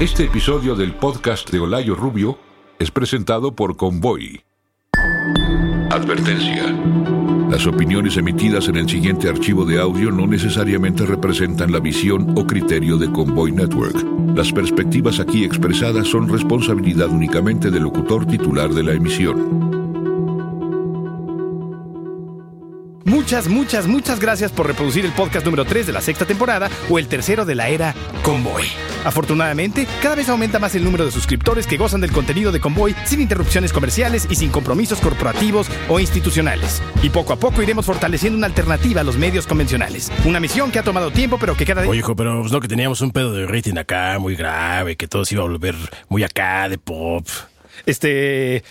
Este episodio del podcast de Olayo Rubio es presentado por Convoy. Advertencia. Las opiniones emitidas en el siguiente archivo de audio no necesariamente representan la visión o criterio de Convoy Network. Las perspectivas aquí expresadas son responsabilidad únicamente del locutor titular de la emisión. Muchas, muchas, muchas gracias por reproducir el podcast número 3 de la sexta temporada o el tercero de la era Convoy. Afortunadamente, cada vez aumenta más el número de suscriptores que gozan del contenido de Convoy sin interrupciones comerciales y sin compromisos corporativos o institucionales. Y poco a poco iremos fortaleciendo una alternativa a los medios convencionales. Una misión que ha tomado tiempo, pero que cada día... Oye, hijo, pero pues, no que teníamos un pedo de rating acá muy grave, que todo se iba a volver muy acá de pop. Este...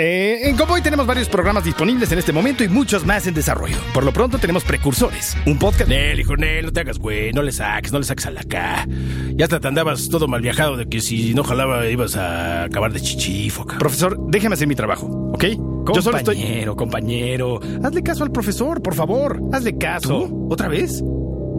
Eh, en Convoy tenemos varios programas disponibles en este momento y muchos más en desarrollo. Por lo pronto tenemos Precursores, un podcast... Nel, hijo, Nel, no te hagas güey, no le saques, no le saques a la acá. Ya hasta te andabas todo mal viajado de que si no jalaba ibas a acabar de chichifo, cabrón. Profesor, déjame hacer mi trabajo, ¿ok? Yo solo estoy... Compañero, compañero. Hazle caso al profesor, por favor. Hazle caso. ¿Tú? ¿Otra vez?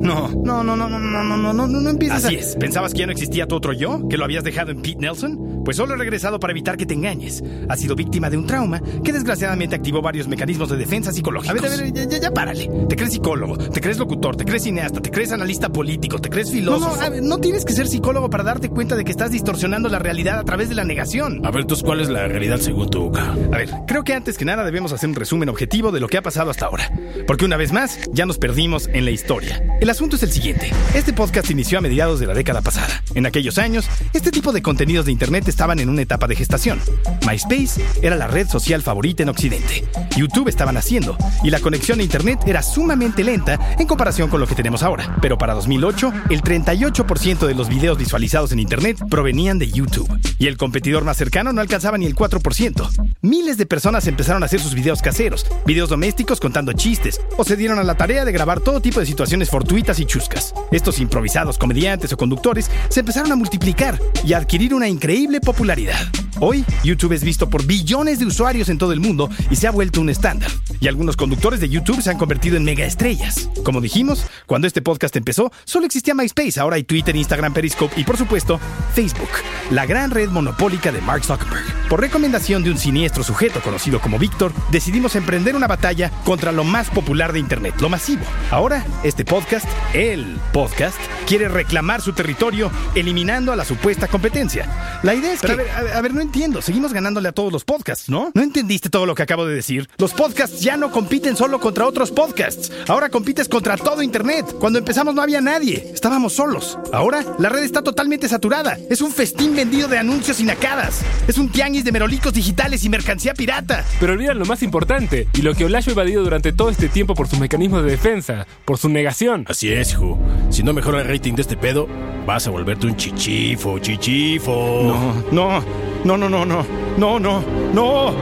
No, no, no, no, no, no, no, no, no, no, no empieces Así a- es. ¿Pensabas que ya no existía tu otro yo? ¿Que lo habías dejado en Pete Nelson? Pues solo he regresado para evitar que te engañes. Has sido víctima de un trauma que desgraciadamente activó varios mecanismos de defensa A psicológicos. ver, a ver, ya, ya, ya párale. Te crees psicólogo, te crees locutor, te crees cineasta, te crees analista político, te crees filósofo. No, no, a ver, no tienes que ser psicólogo para darte cuenta de que estás distorsionando la realidad a través de la negación. A ver, entonces, ¿cuál es la realidad según tú, cabrón? A ver, creo que antes que nada debemos hacer un resumen objetivo de lo que ha pasado hasta ahora. Porque una vez más, ya nos perdimos en la historia. El asunto es el siguiente. Este podcast inició a mediados de la década pasada. En aquellos años, este tipo de contenidos de Internet estaban en una etapa de gestación. MySpace era la red social favorita en Occidente. YouTube estaba naciendo. Y la conexión a Internet era sumamente lenta en comparación con lo que tenemos ahora. Pero para 2008, el 38% de los videos visualizados en Internet provenían de YouTube. Y el competidor más cercano no alcanzaba ni el 4%. Miles de personas empezaron a hacer sus videos caseros, videos domésticos contando chistes, o se dieron a la tarea de grabar todo tipo de situaciones fortuitas y chuscas. Estos improvisados comediantes o conductores se empezaron a multiplicar y adquirir una increíble popularidad. Hoy, YouTube es visto por billones de usuarios en todo el mundo y se ha vuelto un estándar. Y algunos conductores de YouTube se han convertido en mega estrellas. Como dijimos, cuando este podcast empezó, solo existía MySpace, ahora hay Twitter, Instagram, Periscope y por supuesto, Facebook, la gran red monopólica de Mark Zuckerberg. Por recomendación de un siniestro sujeto conocido como Víctor, decidimos emprender una batalla contra lo más popular de Internet, lo masivo. Ahora, este podcast, el podcast, quiere reclamar su territorio eliminando a la supuesta competencia. La idea es que... A ver, a ver, a ver, no entiendo. Seguimos ganándole a todos los podcasts, ¿no? ¿No entendiste todo lo que acabo de decir? Los podcasts ya no compiten solo contra otros podcasts. Ahora compites contra todo Internet. Cuando empezamos no había nadie. Estábamos solos. Ahora la red está totalmente saturada. Es un festín vendido de anuncios y nacadas. Es un tianguis de merolicos digitales y mercancía pirata. Pero olvidan lo más importante y lo que Olayo ha evadido durante todo este tiempo por sus mecanismos de defensa, por su negación. Así es, hijo. Si no mejora el rating de este pedo, vas a volverte un chichifo, chichifo. No, no, no, no, no, no, no, no, no,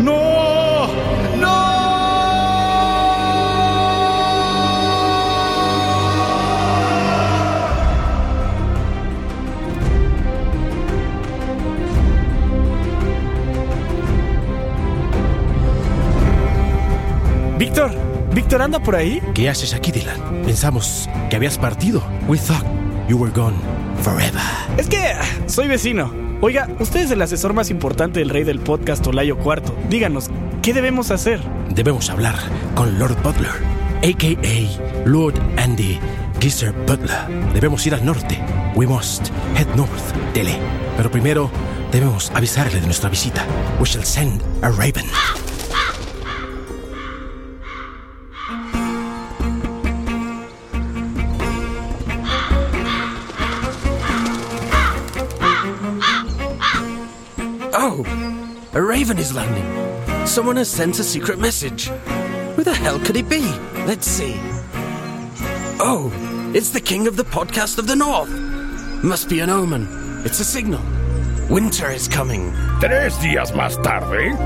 no, no. Víctor, Víctor anda por ahí. ¿Qué haces aquí, Dylan? Pensamos que habías partido. We thought you were gone forever. Es que soy vecino. Oiga, usted es el asesor más importante del rey del podcast Olayo Cuarto. Díganos, ¿qué debemos hacer? Debemos hablar con Lord Butler, a.k.a. Lord Andy Geezer Butler. Debemos ir al norte. We must head north, Dele. Pero primero debemos avisarle de nuestra visita. We shall send a raven. Oh, a raven is landing. Someone has sent a secret message. Who the hell could it be? Let's see. Oh, it's the king of the podcast of the north. Must be an omen. It's a signal. Winter is coming. Tres días más tarde.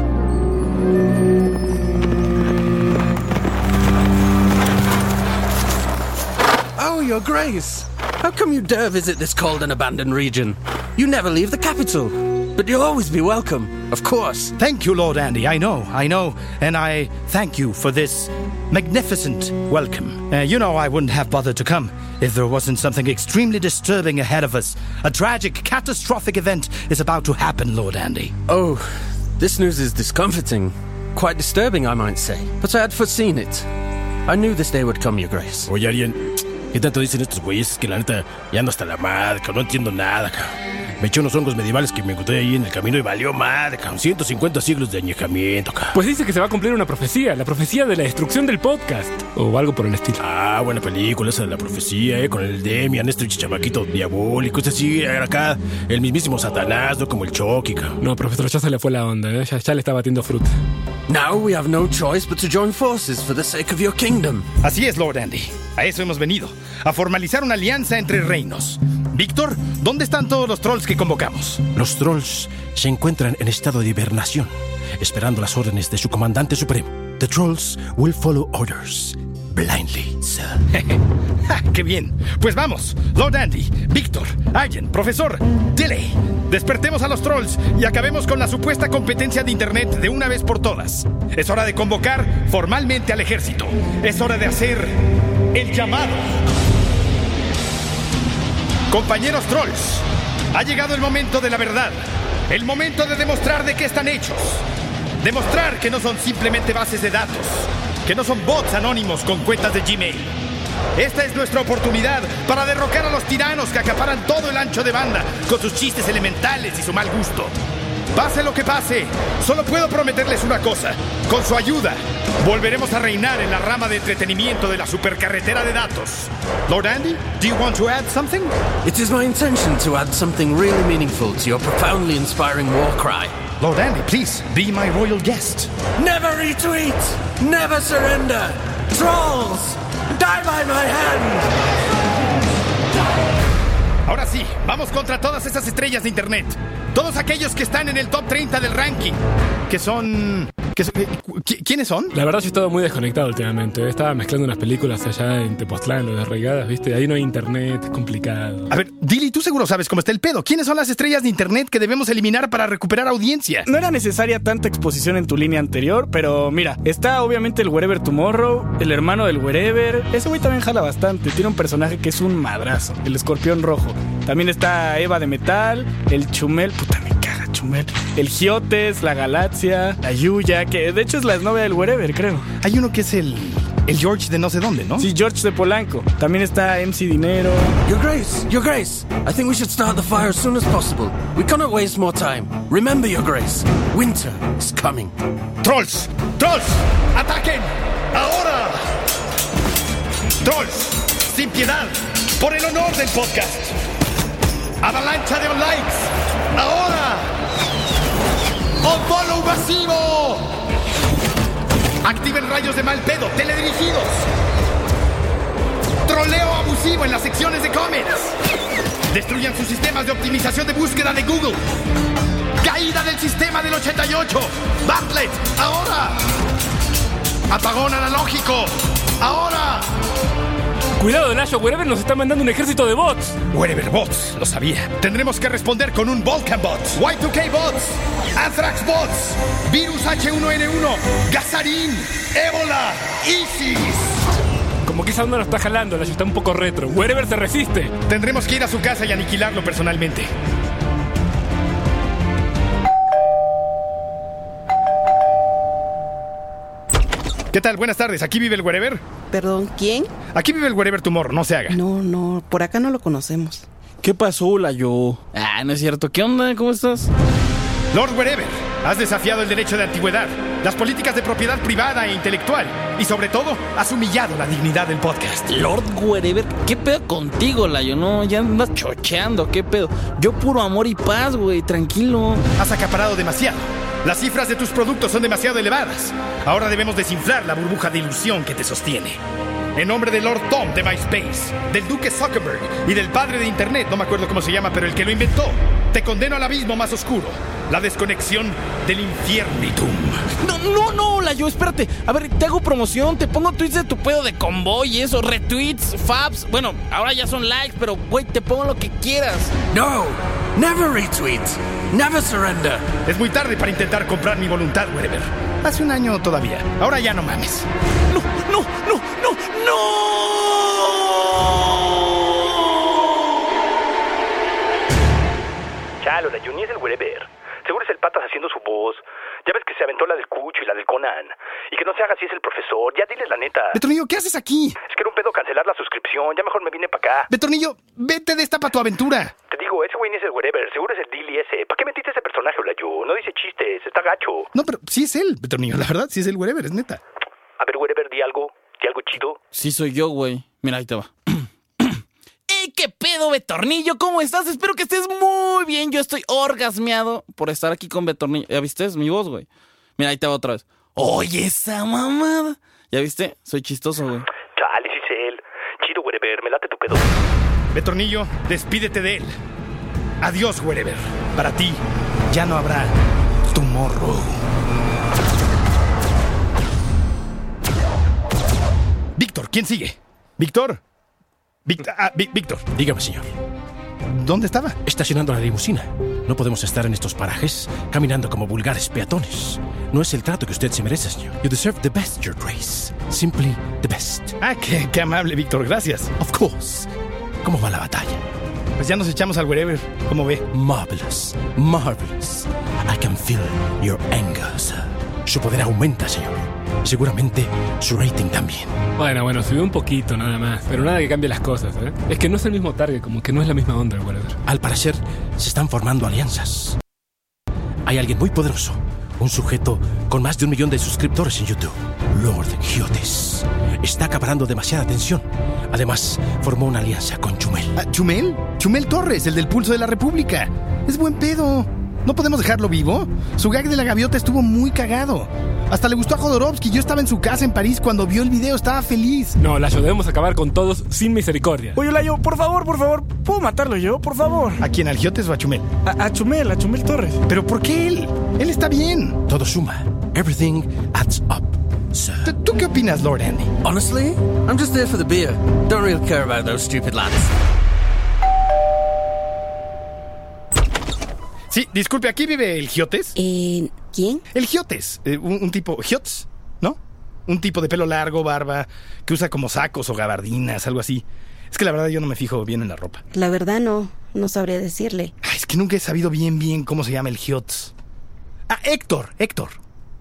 Oh, your grace. How come you dare visit this cold and abandoned region? You never leave the capital. But you'll always be welcome. Of course. Thank you, Lord Andy. I know, I know. And I thank you for this magnificent welcome. Uh, you know, I wouldn't have bothered to come if there wasn't something extremely disturbing ahead of us. A tragic, catastrophic event is about to happen, Lord Andy. Oh, this news is discomforting. Quite disturbing, I might say. But I had foreseen it. I knew this day would come, Your Grace. Oye, Ariel, ¿qué tanto dicen estos güeyes? Que la neta ya ando hasta la madre, que no entiendo nada, cabrón. Me eché unos hongos medievales que me encontré ahí en el camino y valió madre, cabrón. 150 siglos de añejamiento, cabrón. Pues dice que se va a cumplir una profecía, la profecía de la destrucción del podcast. O algo por el estilo. Ah, buena película esa de la profecía, ¿eh? Con el Demian, este chamaquito diabólico, este sí, acá, el mismísimo Satanás, ¿no? Como el Chucky, cabrón. No, profesor, ya se le fue la onda, ¿eh? ya, ya le está batiendo fruta. Now we have no choice but to join forces for the sake of your kingdom. Así es, Lord Andy. A eso hemos venido, a formalizar una alianza entre reinos. Víctor, ¿dónde están todos los trolls que convocamos? Los trolls se encuentran en estado de hibernación, esperando las órdenes de su comandante supremo. The trolls will follow orders blindly, sir. ¡Ja, ¡Qué bien! Pues vamos, Lord Andy, Víctor, Allen, profesor, Dilly. Despertemos a los trolls y acabemos con la supuesta competencia de Internet de una vez por todas. Es hora de convocar formalmente al ejército. Es hora de hacer el llamado. Compañeros trolls, ha llegado el momento de la verdad. El momento de demostrar de qué están hechos. Demostrar que no son simplemente bases de datos, que no son bots anónimos con cuentas de Gmail. Esta es nuestra oportunidad para derrocar a los tiranos que acaparan todo el ancho de banda con sus chistes elementales y su mal gusto. Pase lo que pase, solo puedo prometerles una cosa. Con su ayuda, volveremos a reinar en la rama de entretenimiento de la supercarretera de datos. Lord Andy, do you want to add something? It is my intention to add something really meaningful to your profoundly inspiring war cry. Lord Andy, please be my royal guest. Never retreat! Never surrender! Trolls! Die by my hand! Ahora sí, vamos contra todas esas estrellas de Internet. Todos aquellos que están en el top 30 del ranking. Que son... eh, ¿Quiénes son? La verdad yo he estado muy desconectado últimamente. Estaba mezclando unas películas allá en Tepoztlán, lo de Arraigadas, ¿viste? Ahí no hay internet, es complicado. A ver, Dilly, tú seguro sabes cómo está el pedo. ¿Quiénes son las estrellas de Internet que debemos eliminar para recuperar audiencia? No era necesaria tanta exposición en tu línea anterior, pero mira, está obviamente el Wherever Tomorrow, el hermano del Wherever. Ese güey también jala bastante. Tiene un personaje que es un madrazo, el escorpión rojo. También está Eva de Metal, el Chumel, puta me Chumel. El Giotes, la Galaxia, la Yuya, que de hecho es la novia del Wherever, creo. Hay uno que es el... El George de no sé dónde, ¿no? Sí, George de Polanco. También está MC Dinero. Your Grace, Your Grace, I think we should start the fire as soon as possible. We cannot waste more time. Remember, Your Grace, winter is coming. ¡Trolls! ¡Trolls! ¡Ataquen! ¡Ahora! ¡Trolls! ¡Sin piedad! ¡Por el honor del podcast! ¡Avalancha de likes! ¡Ahora! ¡On follow masivo! ¡Activen rayos de mal pedo teledirigidos! ¡Troleo abusivo en las secciones de comments! ¡Destruyan sus sistemas de optimización de búsqueda de Google! ¡Caída del sistema del 88! ¡Bartlett! ¡Ahora! ¡Apagón analógico! ¡Ahora! Cuidado, Layo, Wherever nos está mandando un ejército de bots. Wherever Bots, lo sabía. Tendremos que responder con un Vulcan Bots, Y2K Bots, Anthrax Bots, Virus H1N1, Gazarín, Ébola, ISIS. Como que esa onda nos está jalando, Layo está un poco retro. Wherever se resiste. Tendremos que ir a su casa y aniquilarlo personalmente. ¿Qué tal? Buenas tardes. ¿Aquí vive el Wherever? Perdón, ¿quién? Aquí vive el Wherever Tumor, no se haga. No, no, por acá no lo conocemos. ¿Qué pasó, la yo? Ah, no es cierto. ¿Qué onda? ¿Cómo estás? Lord Wherever, has desafiado el derecho de antigüedad, las políticas de propiedad privada e intelectual y sobre todo has humillado la dignidad del podcast. Lord Wherever, ¿qué pedo contigo, Layo? No, ya andas chocheando, ¿qué pedo? Yo puro amor y paz, güey, tranquilo. Has acaparado demasiado. Las cifras de tus productos son demasiado elevadas. Ahora debemos desinflar la burbuja de ilusión que te sostiene. En nombre de Lord Tom de MySpace, del Duque Zuckerberg y del padre de Internet, no me acuerdo cómo se llama, pero el que lo inventó, te condeno al abismo más oscuro. La desconexión del infiernitum. No, no, no, Layo, espérate. A ver, te hago promoción, te pongo tweets de tu pedo de convoy y eso, retweets, faps. Bueno, ahora ya son likes, pero güey, te pongo lo que quieras. No, never retweet. Never surrender. Es muy tarde para intentar comprar mi voluntad, Wherever. Hace un año todavía. Ahora ya no mames. No, no, no, no, no. Chalo, la Juni es el Wherever. Seguro es el patas haciendo su voz. Ya ves que se aventó la del Cucho y la del Conan. Y que no se haga si es el profesor. Ya diles la neta. Betronillo, ¿qué haces aquí? Es que era un pedo cancelar la suscripción. Ya mejor me vine para acá. Betronillo, vete de esta pa' tu aventura. Te digo, ese güey ni es el Wherever. Seguro es el Dilly ese. ¿Para qué metiste ese personaje, Olayo? No dice chistes. Está gacho. No, pero sí es él, Betronillo. La verdad, sí es el Wherever, es neta. A ver, Wherever, di algo. Di algo chido. Sí soy yo, güey. Mira, ahí te va. ¡Ey, qué pedo, Betornillo! ¿Cómo estás? Espero que estés muy bien. Yo estoy orgasmeado por estar aquí con Betornillo. ¿Ya viste? Es mi voz, güey. Mira, ahí te va otra vez. Oye, esa mamada. ¿Ya viste? Soy chistoso, güey. Chale, sí es él. Chido, Wherever. Me late tu pedo. Betronillo, despídete de él. Adiós, Wherever. Para ti, ya no habrá tomorrow. Víctor, ¿quién sigue? Víctor. Víctor. Ah, Víctor. Dígame, señor. ¿Dónde estaba? Estacionando la limusina. No podemos estar en estos parajes caminando como vulgares peatones. No es el trato que usted se merece, señor. You deserve the best, Your Grace. Simply the best. Ah, qué, qué amable, Víctor. Gracias. Of course. ¿Cómo va la batalla? Pues ya nos echamos al Wherever. ¿Cómo ve? Marvelous. Marvelous. I can feel your anger, sir. Su poder aumenta, señor. Seguramente su rating también. Bueno, bueno, subió un poquito nada más, pero nada que cambie las cosas, ¿eh? Es que no es el mismo target, como que no es la misma onda, whatever. Al parecer, se están formando alianzas. Hay alguien muy poderoso, un sujeto con más de un millón de suscriptores en YouTube, Lord Giotes. Está acaparando demasiada atención. Además, formó una alianza con Chumel. Ah, ¿Chumel? Chumel Torres, el del pulso de la República. Es buen pedo. ¿No podemos dejarlo vivo? Su gag de la gaviota estuvo muy cagado. Hasta le gustó a Jodorowsky. Yo estaba en su casa en París cuando vio el video. Estaba feliz. No, Layo, debemos acabar con todos sin misericordia. Oye, Layo, por favor, por favor, ¿puedo matarlo yo? Por favor. ¿A quién? ¿Al Giotes o a Chumel? A, a Chumel, a Chumel Torres. ¿Pero por qué él? Él está bien. Todo suma. Everything adds up, sir. ¿Tú, tú qué opinas, Lord Andy? Honestly, I'm just there for the beer. Don't really care about those stupid lads. Sí, disculpe, ¿aquí vive el Giotes? Eh, ¿Quién? El Giotes. eh, un, un tipo... Giots, ¿no? Un tipo de pelo largo, barba, que usa como sacos o gabardinas, algo así. Es que la verdad yo no me fijo bien en la ropa. La verdad no, no sabría decirle. Ay, es que nunca he sabido bien bien cómo se llama el Giots. Ah, Héctor, Héctor.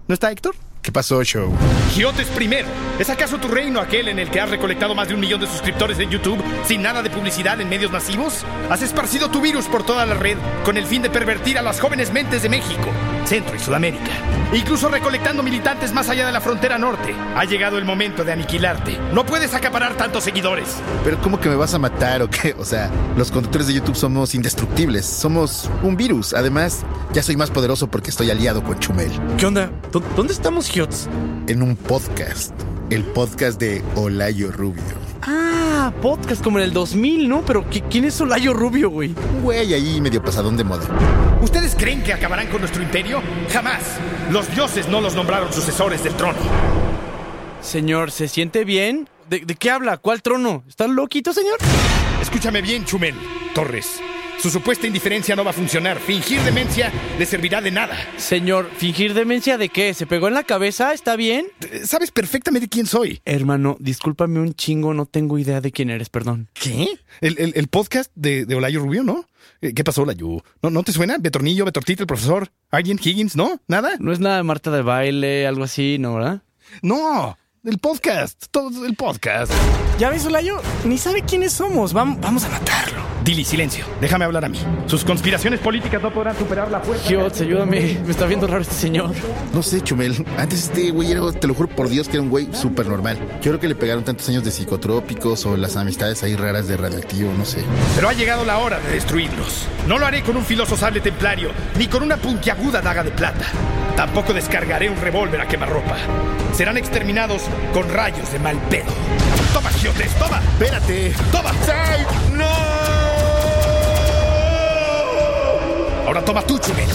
¿No está Héctor? ¿Qué pasó, show? Giotes primero. ¿Es acaso tu reino aquel en el que has recolectado más de un millón de suscriptores en YouTube sin nada de publicidad en medios masivos? Has esparcido tu virus por toda la red con el fin de pervertir a las jóvenes mentes de México, Centro y Sudamérica. Incluso recolectando militantes más allá de la frontera norte. Ha llegado el momento de aniquilarte. No puedes acaparar tantos seguidores. ¿Pero cómo que me vas a matar o qué? O sea, los conductores de YouTube somos indestructibles. Somos un virus. Además, ya soy más poderoso porque estoy aliado con Chumel. ¿Qué onda? ¿Dó- ¿Dónde estamos, Hiots? En un podcast. El podcast de Olayo Rubio. Ah, podcast como en el 2000, ¿no? Pero ¿qui- ¿quién es Olayo Rubio, güey? Un güey ahí medio pasadón de moda. ¿Ustedes creen que acabarán con nuestro imperio? Jamás. Los dioses no los nombraron sucesores del trono. Señor, ¿se siente bien? ¿De, de qué habla? ¿Cuál trono? ¿Está loquito, señor? Escúchame bien, Chumel. Torres. Su supuesta indiferencia no va a funcionar. Fingir demencia le servirá de nada. Señor, ¿fingir demencia de qué? ¿Se pegó en la cabeza? ¿Está bien? Eh, Sabes perfectamente quién soy. Hermano, discúlpame un chingo, no tengo idea de quién eres, perdón. ¿Qué? El, el- el podcast de, de Olayo Rubio, ¿no? Eh, ¿Qué pasó, Olayo? ¿No, ¿No te suena? Betornillo, Betortita, el profesor, alguien, Higgins, ¿no? ¿Nada? No es nada de Marta de baile, algo así, ¿no, verdad? No, el podcast, todo el podcast. ¿Ya ves, Olayo? Ni sabe quiénes somos. Vam- vamos a matarlo. Dili, silencio. Déjame hablar a mí. Sus conspiraciones políticas no podrán superar la fuerza. Hiots, ayúdame. Me está viendo raro este señor. No sé, Chumel. Antes este güey era, te lo juro por Dios, que era un güey súper normal. Yo creo que le pegaron tantos años de psicotrópicos o las amistades ahí raras de radioactivo, no sé. Pero ha llegado la hora de destruirlos. No lo haré con un filoso sable templario, ni con una puntiaguda daga de plata. Tampoco descargaré un revólver a quemarropa. Serán exterminados con rayos de mal pedo. ¡Toma, ¡Toma! Espérate. ¡Toma! ¡No! Ahora toma tú, Chumel.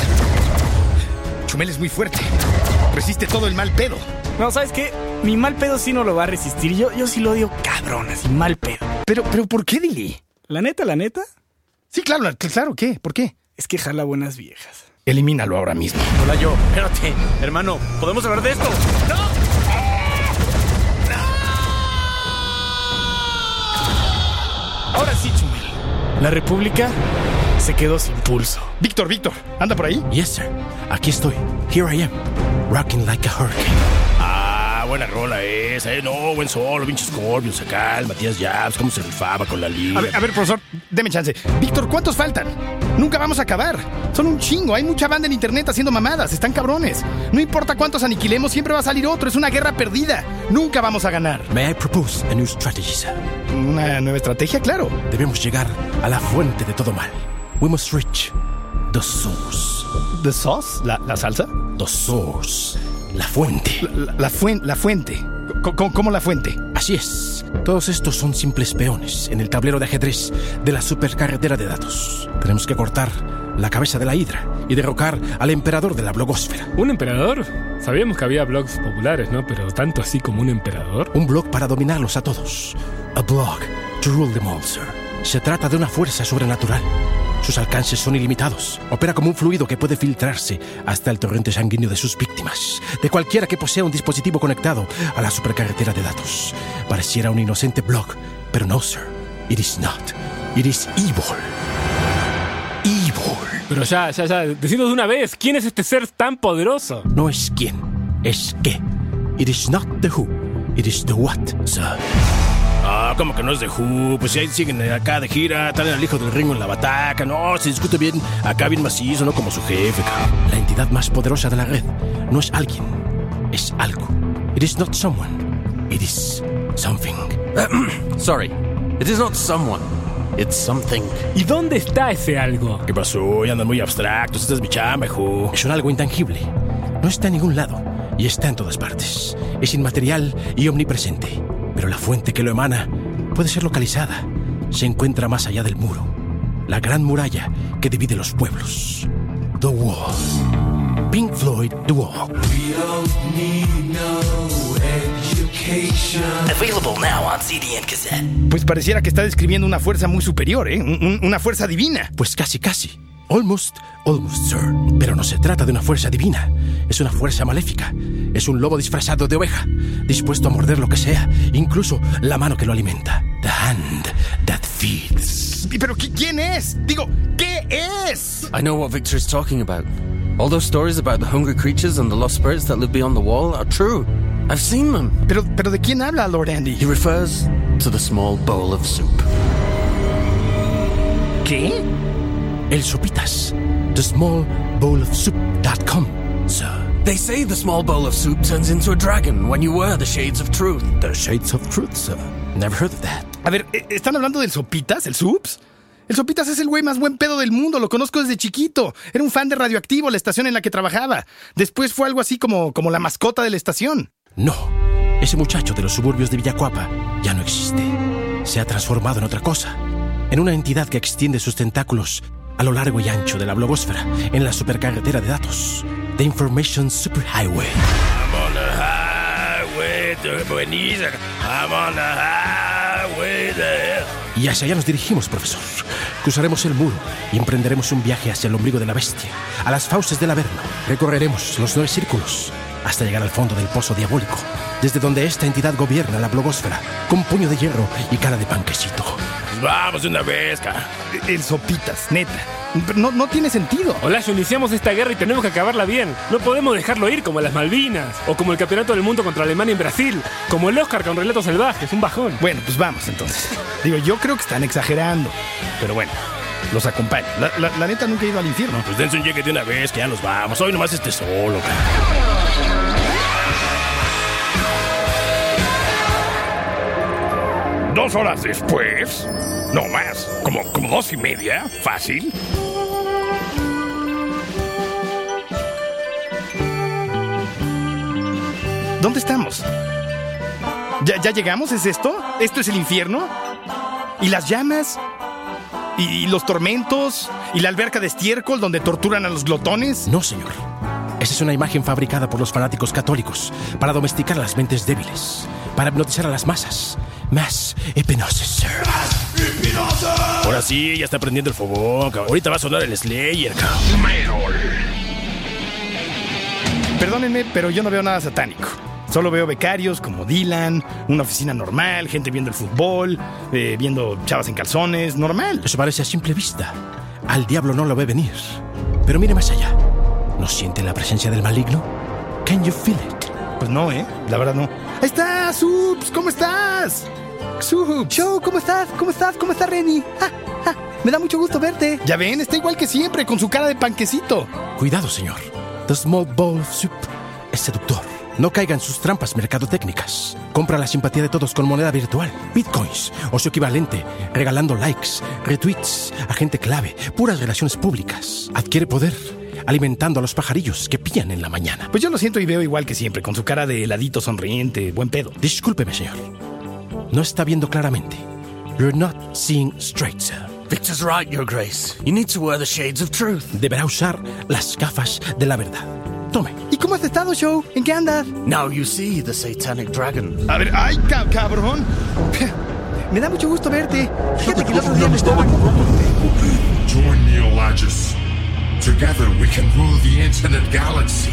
Chumel es muy fuerte. Resiste todo el mal pedo. No, ¿sabes qué? Mi mal pedo sí no lo va a resistir. Yo, yo sí lo odio cabrón, así mal pedo. Pero, pero, ¿por qué, Dili? La neta, la neta, Sí, claro, la- claro, ¿qué? ¿Por qué? es que jala buenas viejas. Elimínalo ahora mismo. Hola yo. Espérate, hermano. ¿Podemos hablar de esto? Ahora sí, Chumel. La República se quedó sin pulso. Víctor, Víctor, ¿anda por ahí? Yes, sir. Aquí estoy. Here I am. Rocking like a hurricane. Buena rola esa, eh. No, buen solo, pinche Scorpions acá. El Matías Jabs, cómo se rifaba con la liga. A ver, a ver, profesor, deme chance. Víctor, ¿cuántos faltan? Nunca vamos a acabar. Son un chingo. Hay mucha banda en internet haciendo mamadas. Están cabrones. No importa cuántos aniquilemos, siempre va a salir otro. Es una guerra perdida. Nunca vamos a ganar. May I propose a new strategy, sir? Una nueva estrategia, claro. Debemos llegar a la fuente de todo mal. We must reach the source. ¿The sauce? ¿La, la salsa? The source. La fuente. La, la, fuen- la fuente. Co- ¿Cómo la fuente? Así es. Todos estos son simples peones en el tablero de ajedrez de la supercarretera de datos. Tenemos que cortar la cabeza de la hidra y derrocar al emperador de la blogosfera. ¿Un emperador? Sabíamos que había blogs populares, ¿no? Pero tanto así como un emperador. Un blog para dominarlos a todos. A blog to rule them all, sir. Se trata de una fuerza sobrenatural. Sus alcances son ilimitados. Opera como un fluido que puede filtrarse hasta el torrente sanguíneo de sus víctimas, de cualquiera que posea un dispositivo conectado a la supercarretera de datos. Pareciera un inocente blog, pero no, sir. It is not. It is evil. Evil. Pero ya, ya, ya, decinos de una vez, ¿quién es este ser tan poderoso? No es quién, es qué. It is not the who, it is the what, sir. Como que no es de Who, pues si ahí siguen acá de gira, traen al hijo del Ringo en la bataca, no, se discute bien, acá bien macizo, no como su jefe. cabrón. La entidad más poderosa de la red no es alguien, es algo. It is not someone, it is something. Sorry, it is not someone. It's something. ¿Y dónde está ese algo? ¿Qué pasó? Ya andan muy abstractos, esta es mi chamba, hijo. Es un algo intangible, no está en ningún lado y está en todas partes. Es inmaterial y omnipresente, pero la fuente que lo emana puede ser localizada. Se encuentra más allá del muro, la gran muralla que divide los pueblos. The Wall. Pink Floyd, The Wall. Available now on CD and cassette. Pues pareciera que está describiendo una fuerza muy superior, ¿eh? Un- un- una fuerza divina. Pues casi, casi. Almost, almost, sir. Pero no se trata de una fuerza divina. Es una fuerza maléfica. Es un lobo disfrazado de oveja, dispuesto a morder lo que sea, incluso la mano que lo alimenta. The hand that feeds. ¿Pero qui- quién es? Digo, ¿qué es? I know what Victor is talking about. All those stories about the hungry creatures and the lost spirits that live beyond the wall are true. I've seen them. Pero, pero ¿de quién habla Lord Andy? He refers to the small bowl of soup. ¿Qué? El Sopitas. The small bowl of soup.com, sir. They say the small bowl of soup turns into a dragon when you wear the shades of truth. The shades of truth, sir. Never heard of that. A ver, ¿e- ¿están hablando del Sopitas, el Sups? El Sopitas es el güey más buen pedo del mundo, lo conozco desde chiquito. Era un fan de Radioactivo, la estación en la que trabajaba. Después fue algo así como, como la mascota de la estación. No, ese muchacho de los suburbios de Villacuapa ya no existe. Se ha transformado en otra cosa, en una entidad que extiende sus tentáculos a lo largo y ancho de la blogosfera, en la supercarretera de datos, The Information Superhighway. I'm on the highway to. I'm on the highway. Y hacia allá nos dirigimos, profesor. Cruzaremos el muro y emprenderemos un viaje hacia el ombligo de la bestia, a las fauces del Averno. Recorreremos los nueve círculos hasta llegar al fondo del pozo diabólico, desde donde esta entidad gobierna la blogosfera, con puño de hierro y cara de panquecito. Vamos de una vez, cara. El Sopitas, neta. No, no tiene sentido. Olayo, iniciamos esta guerra y tenemos que acabarla bien. No podemos dejarlo ir como las Malvinas, o como el Campeonato del Mundo contra Alemania en Brasil, como el Oscar con relatos salvajes, un bajón. Bueno, pues vamos entonces. Digo, yo creo que están exagerando. Pero bueno, los acompaño. La, la- la neta nunca he ido al infierno. Pues dense un llegue de una vez, que ya nos vamos. Hoy nomás esté solo, cara. Dos horas después. No más. Como, como dos y media. Fácil. ¿Dónde estamos? ¿Ya, ¿Ya llegamos? ¿Es esto? ¿Esto es el infierno? ¿Y las llamas? ¿Y los tormentos? ¿Y la alberca de estiércol donde torturan a los glotones? No, señor. Esa es una imagen fabricada por los fanáticos católicos para domesticar las mentes débiles, para hipnotizar a las masas. Más hipnosis. Ahora sí, ya está prendiendo el fogón. cabrón. Ahorita va a sonar el Slayer, cabrón. Perdónenme, pero yo no veo nada satánico. Solo veo becarios como Dylan, una oficina normal, gente viendo el fútbol, eh, viendo chavas en calzones, normal. Eso parece a simple vista. Al diablo no lo ve venir. Pero mire más allá. ¿No siente la presencia del maligno? Can you feel it? Pues no, ¿eh? La verdad no. ¡Ahí está, Subs! ¿Cómo estás? Subs. Show, ¿cómo estás? ¿Cómo estás? ¿Cómo estás, Renny? Ah, ah, me da mucho gusto verte. Ya ven, está igual que siempre, con su cara de panquecito. Cuidado, señor. The small bowl of soup es seductor. No caiga en sus trampas mercadotécnicas. Compra la simpatía de todos con moneda virtual, bitcoins o su equivalente, regalando likes, retweets, a gente clave, puras relaciones públicas. Adquiere poder alimentando a los pajarillos que pillan en la mañana. Pues yo lo siento y veo igual que siempre, con su cara de heladito sonriente, buen pedo. Discúlpeme, señor. No está viendo claramente. You're not seeing straight, sir. Victor's right, Your Grace. You need to wear the shades of truth. Deberá usar las gafas de la verdad. Tome. ¿Y cómo has estado, Show? ¿En qué andas? Now you see the satanic dragon. A ver, ¡ay, ca- cabrón! Me da mucho gusto verte. Fíjate que el otro día me estaba... Join Neologis. Together we can rule the internet galaxy.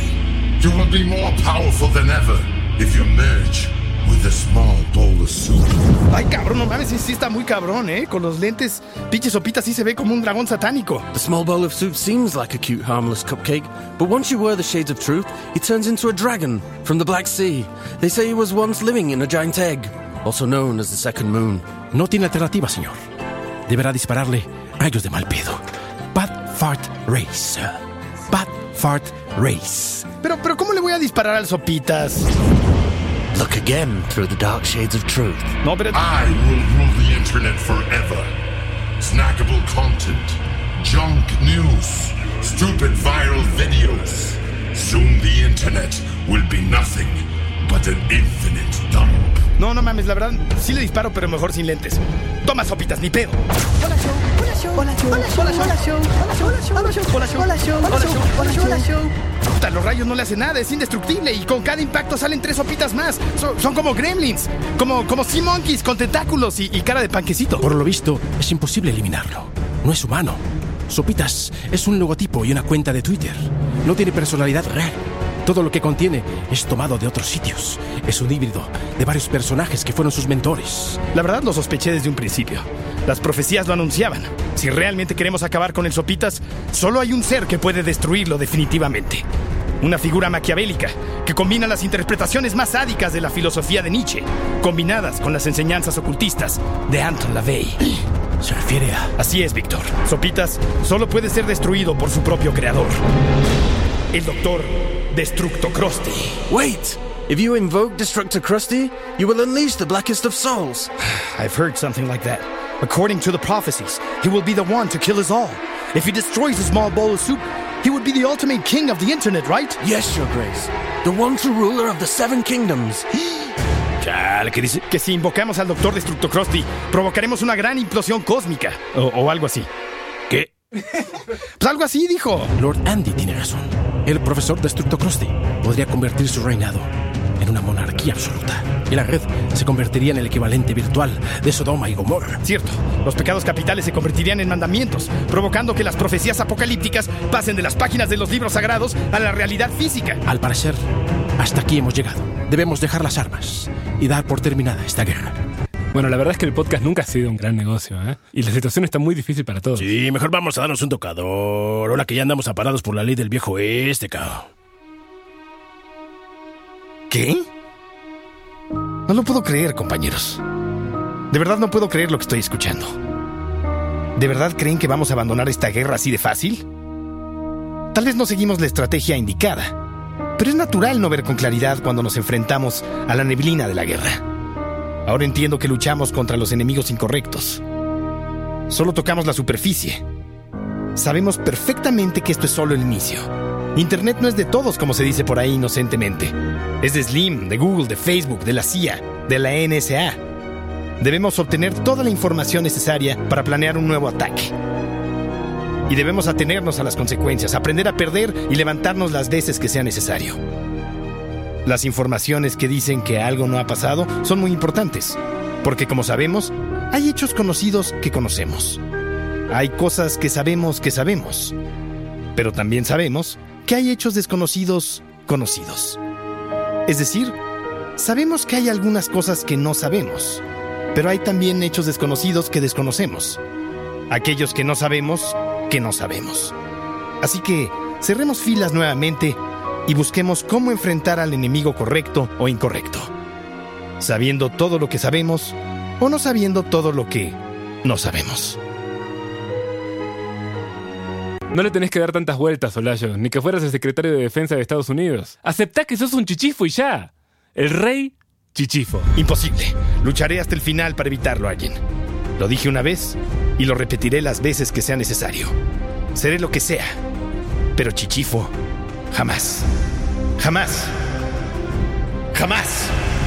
You will be more powerful than ever if you merge with the small bowl of soup. Ay, cabrón, no mames, sí, sí está muy cabrón, ¿eh? Con los lentes, pinche sopita sí se ve como un dragón satánico. The small bowl of soup seems like a cute, harmless cupcake, but once you wear the shades of truth, he turns into a dragon from the Black Sea. They say he was once living in a giant egg, also known as the second moon. No tiene alternativa, señor. Deberá dispararle rayos de mal pedo. Fart Race. Bad Fart Race. Pero, pero, ¿cómo le voy a disparar al sopitas? Look again through the dark shades of truth. No, pero... I will rule the internet forever. Snackable content, junk news, stupid viral videos. Soon the internet will be nothing but an infinite dump. No, no mames, la verdad, sí le disparo, pero mejor sin lentes. Toma sopitas, ni pedo. Hola, Show. Hola, Show. Hola, Show. Hola, Show. Hola, Show. Hola, Show. Hola, Show. Hola, Show. Hola, Show. Hola, Show. Puta, los rayos no le hacen nada, es indestructible y con cada impacto salen tres sopitas más. Son, son como gremlins, como, como sea monkeys con tentáculos y, y cara de panquecito. Por lo visto, es imposible eliminarlo. No es humano. Sopitas es un logotipo y una cuenta de Twitter. No tiene personalidad real. Todo lo que contiene es tomado de otros sitios. Es un híbrido de varios personajes que fueron sus mentores. La verdad lo sospeché desde un principio. Las profecías lo anunciaban. Si realmente queremos acabar con el Sopitas, solo hay un ser que puede destruirlo definitivamente. Una figura maquiavélica que combina las interpretaciones más sádicas de la filosofía de Nietzsche, combinadas con las enseñanzas ocultistas de Anton LaVey. Se refiere a... Así es, Víctor. Sopitas solo puede ser destruido por su propio creador. El doctor Destructo Krusty. Wait! If you invoke Destructor Krusty, you will unleash the blackest of souls. I've heard something like that. According to the prophecies, he will be the one to kill us all. If he destroys a small bowl of soup, he would be the ultimate king of the internet, right? Yes, Your Grace. The one true ruler of the Seven Kingdoms. Chale, ¿qué dice? Que si invocamos al doctor Destructo Krusty, provocaremos una gran implosión cósmica. O, o algo así. ¿Qué? Pues algo así dijo. Lord Andy tiene razón. El profesor Destructo Krusty podría convertir su reinado en una monarquía absoluta. Y la red se convertiría en el equivalente virtual de Sodoma y Gomorra. Cierto, los pecados capitales se convertirían en mandamientos, provocando que las profecías apocalípticas pasen de las páginas de los libros sagrados a la realidad física. Al parecer, hasta aquí hemos llegado. Debemos dejar las armas y dar por terminada esta guerra. Bueno, la verdad es que el podcast nunca ha sido un gran negocio, ¿eh? Y la situación está muy difícil para todos. Sí, mejor vamos a darnos un tocador. Ahora que ya andamos aparados por la ley del viejo este, cabrón. ¿Qué? No lo puedo creer, compañeros. De verdad no puedo creer lo que estoy escuchando. ¿De verdad creen que vamos a abandonar esta guerra así de fácil? Tal vez no seguimos la estrategia indicada, pero es natural no ver con claridad cuando nos enfrentamos a la neblina de la guerra. Ahora entiendo que luchamos contra los enemigos incorrectos. Solo tocamos la superficie. Sabemos perfectamente que esto es solo el inicio. Internet no es de todos, como se dice por ahí inocentemente. Es de Slim, de Google, de Facebook, de la CIA, de la NSA. Debemos obtener toda la información necesaria para planear un nuevo ataque. Y debemos atenernos a las consecuencias, aprender a perder y levantarnos las veces que sea necesario. Las informaciones que dicen que algo no ha pasado son muy importantes, porque como sabemos, hay hechos conocidos que conocemos. Hay cosas que sabemos que sabemos, pero también sabemos que hay hechos desconocidos conocidos. Es decir, sabemos que hay algunas cosas que no sabemos, pero hay también hechos desconocidos que desconocemos. Aquellos que no sabemos, que no sabemos. Así que cerremos filas nuevamente y busquemos cómo enfrentar al enemigo correcto o incorrecto. Sabiendo todo lo que sabemos o no sabiendo todo lo que no sabemos. No le tenés que dar tantas vueltas, Olayo, ni que fueras el secretario de Defensa de Estados Unidos. Aceptá que sos un chichifo y ya. El rey chichifo. Imposible. Lucharé hasta el final para evitarlo, alguien. Lo dije una vez y lo repetiré las veces que sea necesario. Seré lo que sea, pero chichifo jamás. Jamás. Jamás.